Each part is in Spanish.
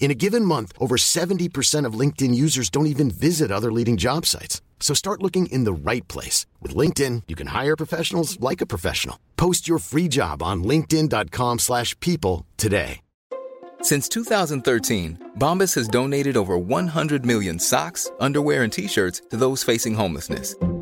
In a given month, over 70% of LinkedIn users don't even visit other leading job sites. So start looking in the right place. With LinkedIn, you can hire professionals like a professional. Post your free job on linkedin.com slash people today. Since 2013, Bombas has donated over 100 million socks, underwear, and T-shirts to those facing homelessness.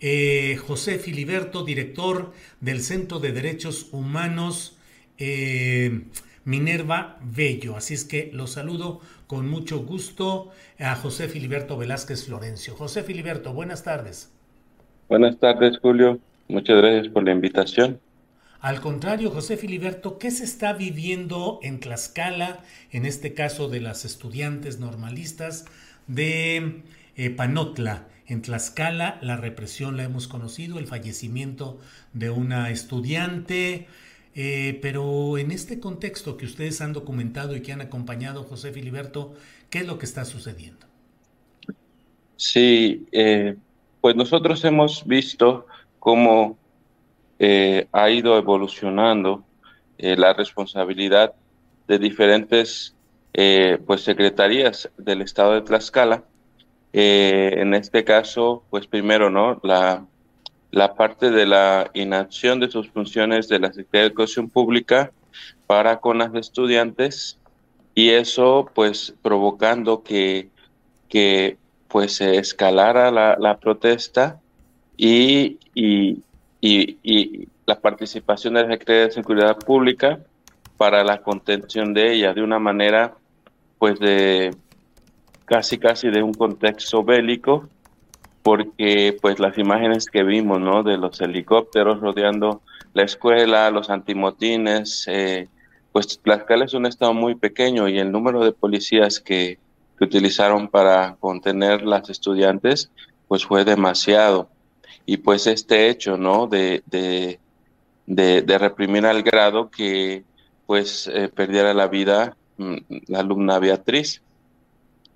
eh, José Filiberto, director del Centro de Derechos Humanos eh, Minerva Bello. Así es que los saludo con mucho gusto a José Filiberto Velázquez Florencio. José Filiberto, buenas tardes. Buenas tardes, Julio. Muchas gracias por la invitación. Al contrario, José Filiberto, ¿qué se está viviendo en Tlaxcala, en este caso de las estudiantes normalistas de eh, Panotla? En Tlaxcala la represión la hemos conocido, el fallecimiento de una estudiante, eh, pero en este contexto que ustedes han documentado y que han acompañado, José Filiberto, ¿qué es lo que está sucediendo? Sí, eh, pues nosotros hemos visto cómo eh, ha ido evolucionando la responsabilidad de diferentes pues secretarías del estado de Tlaxcala eh, en este caso, pues primero, ¿no? La, la parte de la inacción de sus funciones de la Secretaría de Educación Pública para con las estudiantes y eso pues provocando que, que pues se escalara la, la protesta y, y, y, y, la participación de la Secretaría de Seguridad Pública para la contención de ella de una manera pues de casi casi de un contexto bélico, porque pues las imágenes que vimos, ¿no? De los helicópteros rodeando la escuela, los antimotines, eh, pues Tlaxcala es un estado muy pequeño y el número de policías que, que utilizaron para contener las estudiantes, pues fue demasiado. Y pues este hecho, ¿no? De, de, de, reprimir al grado que pues eh, perdiera la vida mm, la alumna Beatriz.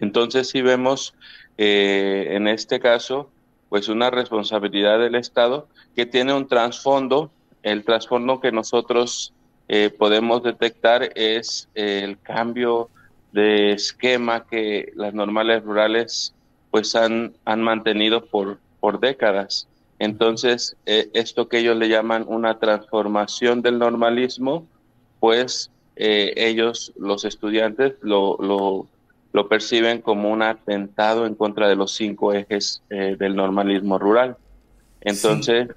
Entonces, si vemos eh, en este caso, pues una responsabilidad del Estado que tiene un trasfondo. El trasfondo que nosotros eh, podemos detectar es el cambio de esquema que las normales rurales pues han, han mantenido por, por décadas. Entonces, eh, esto que ellos le llaman una transformación del normalismo, pues ellos, los estudiantes, lo lo perciben como un atentado en contra de los cinco ejes eh, del normalismo rural. Entonces,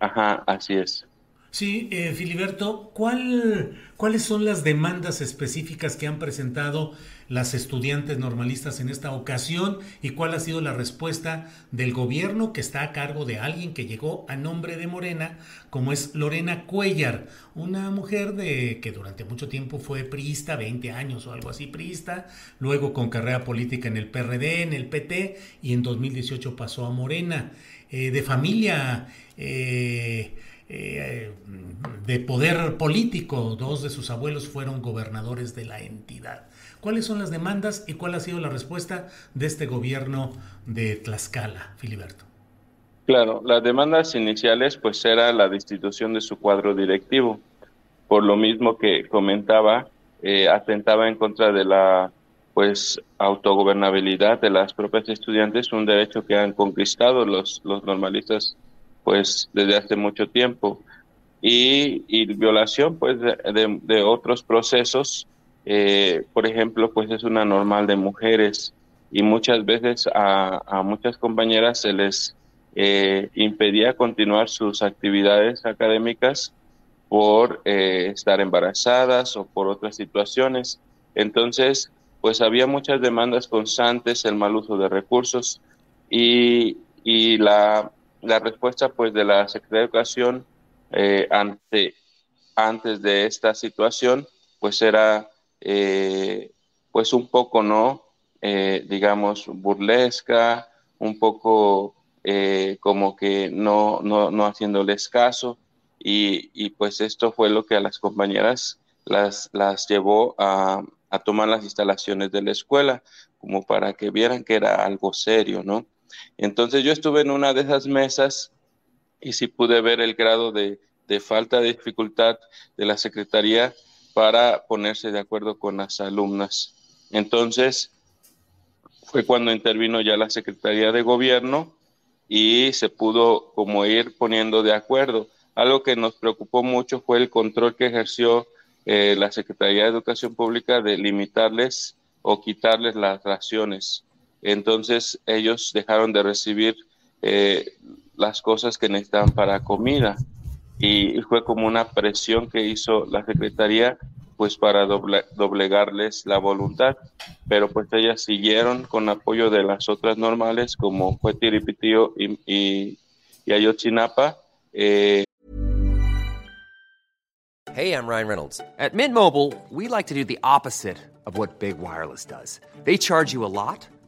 ajá, así es. Sí, eh, Filiberto, ¿cuál, ¿cuáles son las demandas específicas que han presentado las estudiantes normalistas en esta ocasión y cuál ha sido la respuesta del gobierno que está a cargo de alguien que llegó a nombre de Morena, como es Lorena Cuellar, una mujer de que durante mucho tiempo fue priista, 20 años o algo así priista, luego con carrera política en el PRD, en el PT y en 2018 pasó a Morena, eh, de familia... Eh, eh, de poder político. Dos de sus abuelos fueron gobernadores de la entidad. ¿Cuáles son las demandas y cuál ha sido la respuesta de este gobierno de Tlaxcala, Filiberto? Claro, las demandas iniciales pues era la destitución de su cuadro directivo. Por lo mismo que comentaba, eh, atentaba en contra de la pues autogobernabilidad de las propias estudiantes, un derecho que han conquistado los, los normalistas pues desde hace mucho tiempo y, violación pues de, de, otros procesos eh, por ejemplo pues es una normal de mujeres y muchas veces a, muchas compañeras se les eh, impedía continuar sus actividades académicas por eh, estar embarazadas o por otras situaciones. Entonces, pues había muchas demandas constantes, el mal uso de recursos y, y la, la, respuesta pues de la Secretaría de Educación eh, ante, antes de esta situación pues era pues un poco, ¿no? Eh, digamos, burlesca, un poco eh, como que no, no, no haciéndoles caso. Y, y, pues esto fue lo que a las compañeras las, las llevó a, a tomar las instalaciones de la escuela, como para que vieran que era algo serio, ¿no? Entonces yo estuve en una de esas mesas y sí pude ver el grado de, de falta de dificultad de la Secretaría para ponerse de acuerdo con las alumnas. Entonces, fue cuando intervino ya la Secretaría de Gobierno y se pudo como ir poniendo de acuerdo. Algo que nos preocupó mucho fue el control que ejerció eh, la Secretaría de Educación Pública de limitarles o quitarles las raciones. Entonces ellos dejaron de recibir eh, las cosas que necesitaban para comida y fue como una presión que hizo la Secretaría pues para doblegarles la voluntad, pero pues ellas siguieron con apoyo de las otras normales como fue Tiripitío y, y, y Ayotzinapa. Eh. Hey, I'm Ryan Reynolds. At Mint Mobile, we like to do the opposite of what Big Wireless does. They charge you a lot,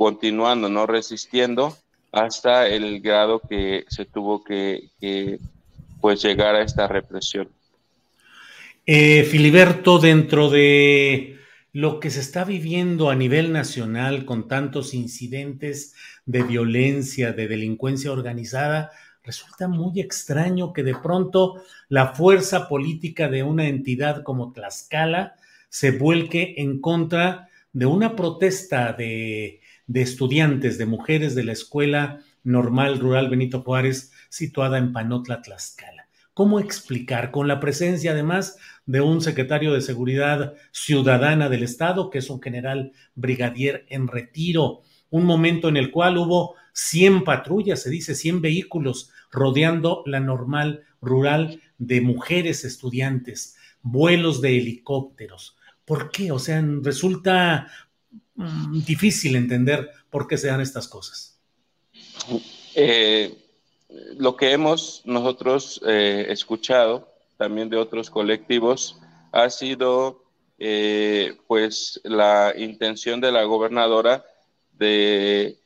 Continuando, no resistiendo. hasta el grado que se tuvo que, pues llegar a esta represión. Eh, Filiberto, dentro de lo que se está viviendo a nivel nacional con tantos incidentes de violencia, de delincuencia organizada, resulta muy extraño que de pronto la fuerza política de una entidad como Tlaxcala se vuelque en contra de una protesta de de estudiantes, de mujeres de la Escuela Normal Rural Benito Juárez, situada en Panotla, Tlaxcala. ¿Cómo explicar, con la presencia además de un secretario de Seguridad Ciudadana del Estado, que es un general brigadier en retiro, un momento en el cual hubo 100 patrullas, se dice 100 vehículos rodeando la normal rural de mujeres estudiantes, vuelos de helicópteros. ¿Por qué? O sea, resulta Mm, difícil entender por qué se dan estas cosas. Eh, lo que hemos nosotros eh, escuchado también de otros colectivos ha sido eh, pues la intención de la gobernadora de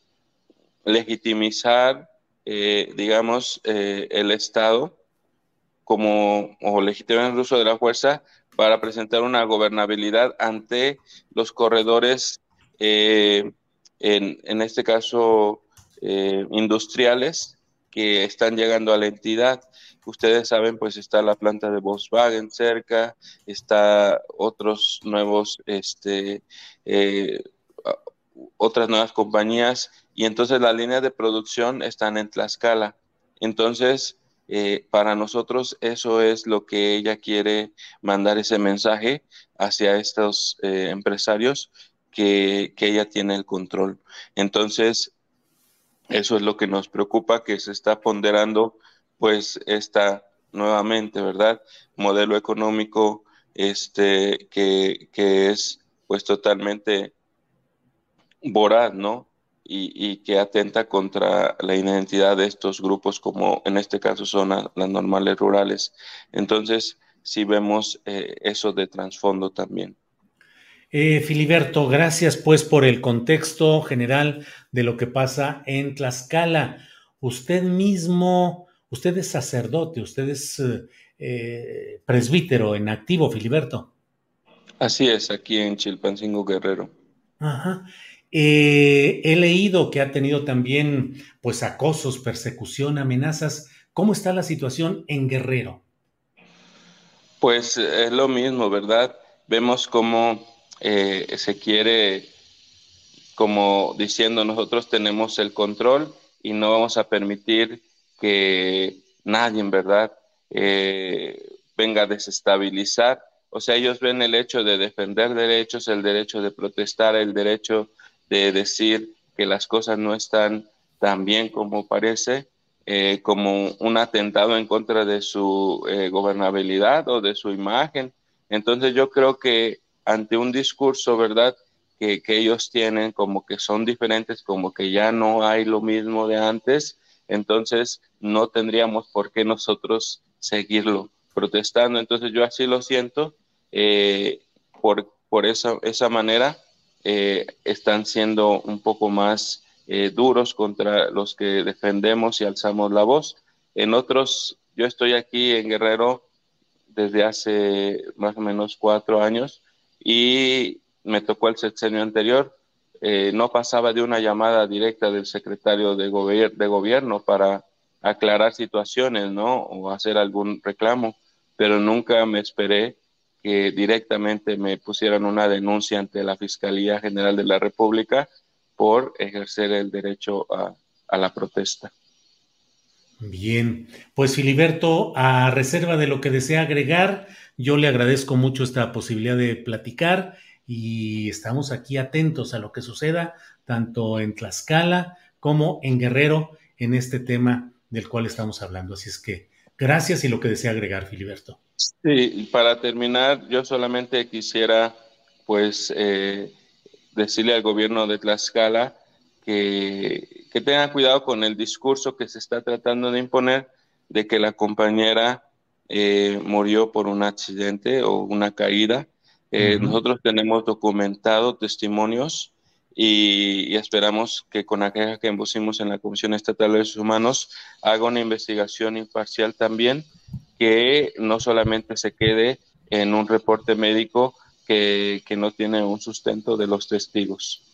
legitimizar digamos el Estado como o legitimar el uso de la fuerza para presentar una gobernabilidad ante los corredores eh, en, este caso eh, industriales que están llegando a la entidad. Ustedes saben, pues está la planta de Volkswagen cerca, está otros nuevos, este, eh, otras nuevas compañías y entonces las líneas de producción están en Tlaxcala. Entonces, para nosotros eso es lo que ella quiere mandar ese mensaje hacia estos empresarios que, ella tiene el control. Entonces, eso es lo que nos preocupa, que se está ponderando pues esta nuevamente, ¿verdad? Modelo económico este, que, que es pues totalmente voraz, ¿no? y, que atenta contra la identidad de estos grupos, como en este caso son las normales rurales. Entonces, sí vemos eh, eso de trasfondo también. Eh, Filiberto, gracias pues por el contexto general de lo que pasa en Tlaxcala. Usted mismo, usted es sacerdote, usted es eh, presbítero en activo, Filiberto. Así es, aquí en Chilpancingo Guerrero. Ajá. Eh, he leído que ha tenido también pues acosos, persecución, amenazas. ¿Cómo está la situación en Guerrero? Pues es lo mismo, ¿verdad? Vemos cómo eh, se quiere, como diciendo, nosotros tenemos el control y no vamos a permitir que nadie, ¿verdad?, eh, venga a desestabilizar. O sea, ellos ven el hecho de defender derechos, el derecho de protestar, el derecho de decir que las cosas no están tan bien como parece, eh, como un atentado en contra de su gobernabilidad o de su imagen. Entonces yo creo que ante un discurso, ¿verdad? Que, que, ellos tienen como que son diferentes, como que ya no hay lo mismo de antes, entonces no tendríamos por qué nosotros seguirlo protestando. Entonces yo así lo siento, eh, por, por esa, esa manera eh, están siendo un poco más eh, duros contra los que defendemos y alzamos la voz. En otros, yo estoy aquí en Guerrero desde hace más o menos cuatro años y me tocó el sexenio anterior. Eh, no pasaba de una llamada directa del secretario de, gobierno para aclarar situaciones, ¿no? O hacer algún reclamo, pero nunca me esperé que directamente me pusieran una denuncia ante la Fiscalía General de la República por ejercer el derecho a, la protesta. Bien, pues Filiberto, a reserva de lo que desea agregar, yo le agradezco mucho esta posibilidad de platicar y estamos aquí atentos a lo que suceda tanto en Tlaxcala como en Guerrero en este tema del cual estamos hablando. Así es que gracias y lo que desea agregar, Filiberto. Sí, para terminar, yo solamente quisiera pues eh, decirle al gobierno de Tlaxcala que, que tenga cuidado con el discurso que se está tratando de imponer de que la compañera eh, murió por un accidente o una caída. Eh, nosotros tenemos documentado testimonios y, esperamos que con aquella que pusimos en la Comisión Estatal de Derechos Humanos haga una investigación imparcial también que no solamente se quede en un reporte médico que, que no tiene un sustento de los testigos.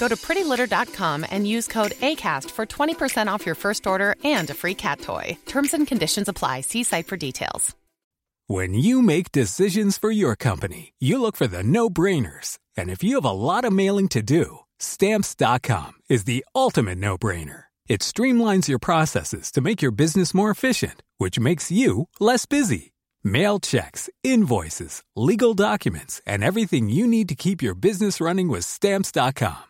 Go to prettylitter.com and use code ACAST for 20% off your first order and a free cat toy. Terms and conditions apply. See site for details. When you make decisions for your company, you look for the no brainers. And if you have a lot of mailing to do, stamps.com is the ultimate no brainer. It streamlines your processes to make your business more efficient, which makes you less busy. Mail checks, invoices, legal documents, and everything you need to keep your business running with stamps.com.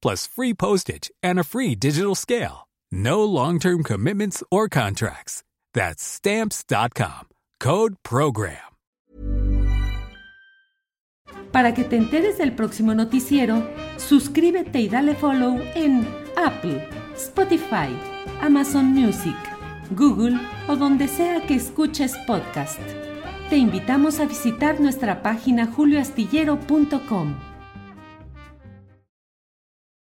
plus free postage and a free digital scale. No long-term commitments or contracts. That's stamps.com. Code program. Para que te enteres del próximo noticiero, suscríbete y dale follow en Apple, Spotify, Amazon Music, Google o donde sea que escuches podcast. Te invitamos a visitar nuestra página julioastillero.com.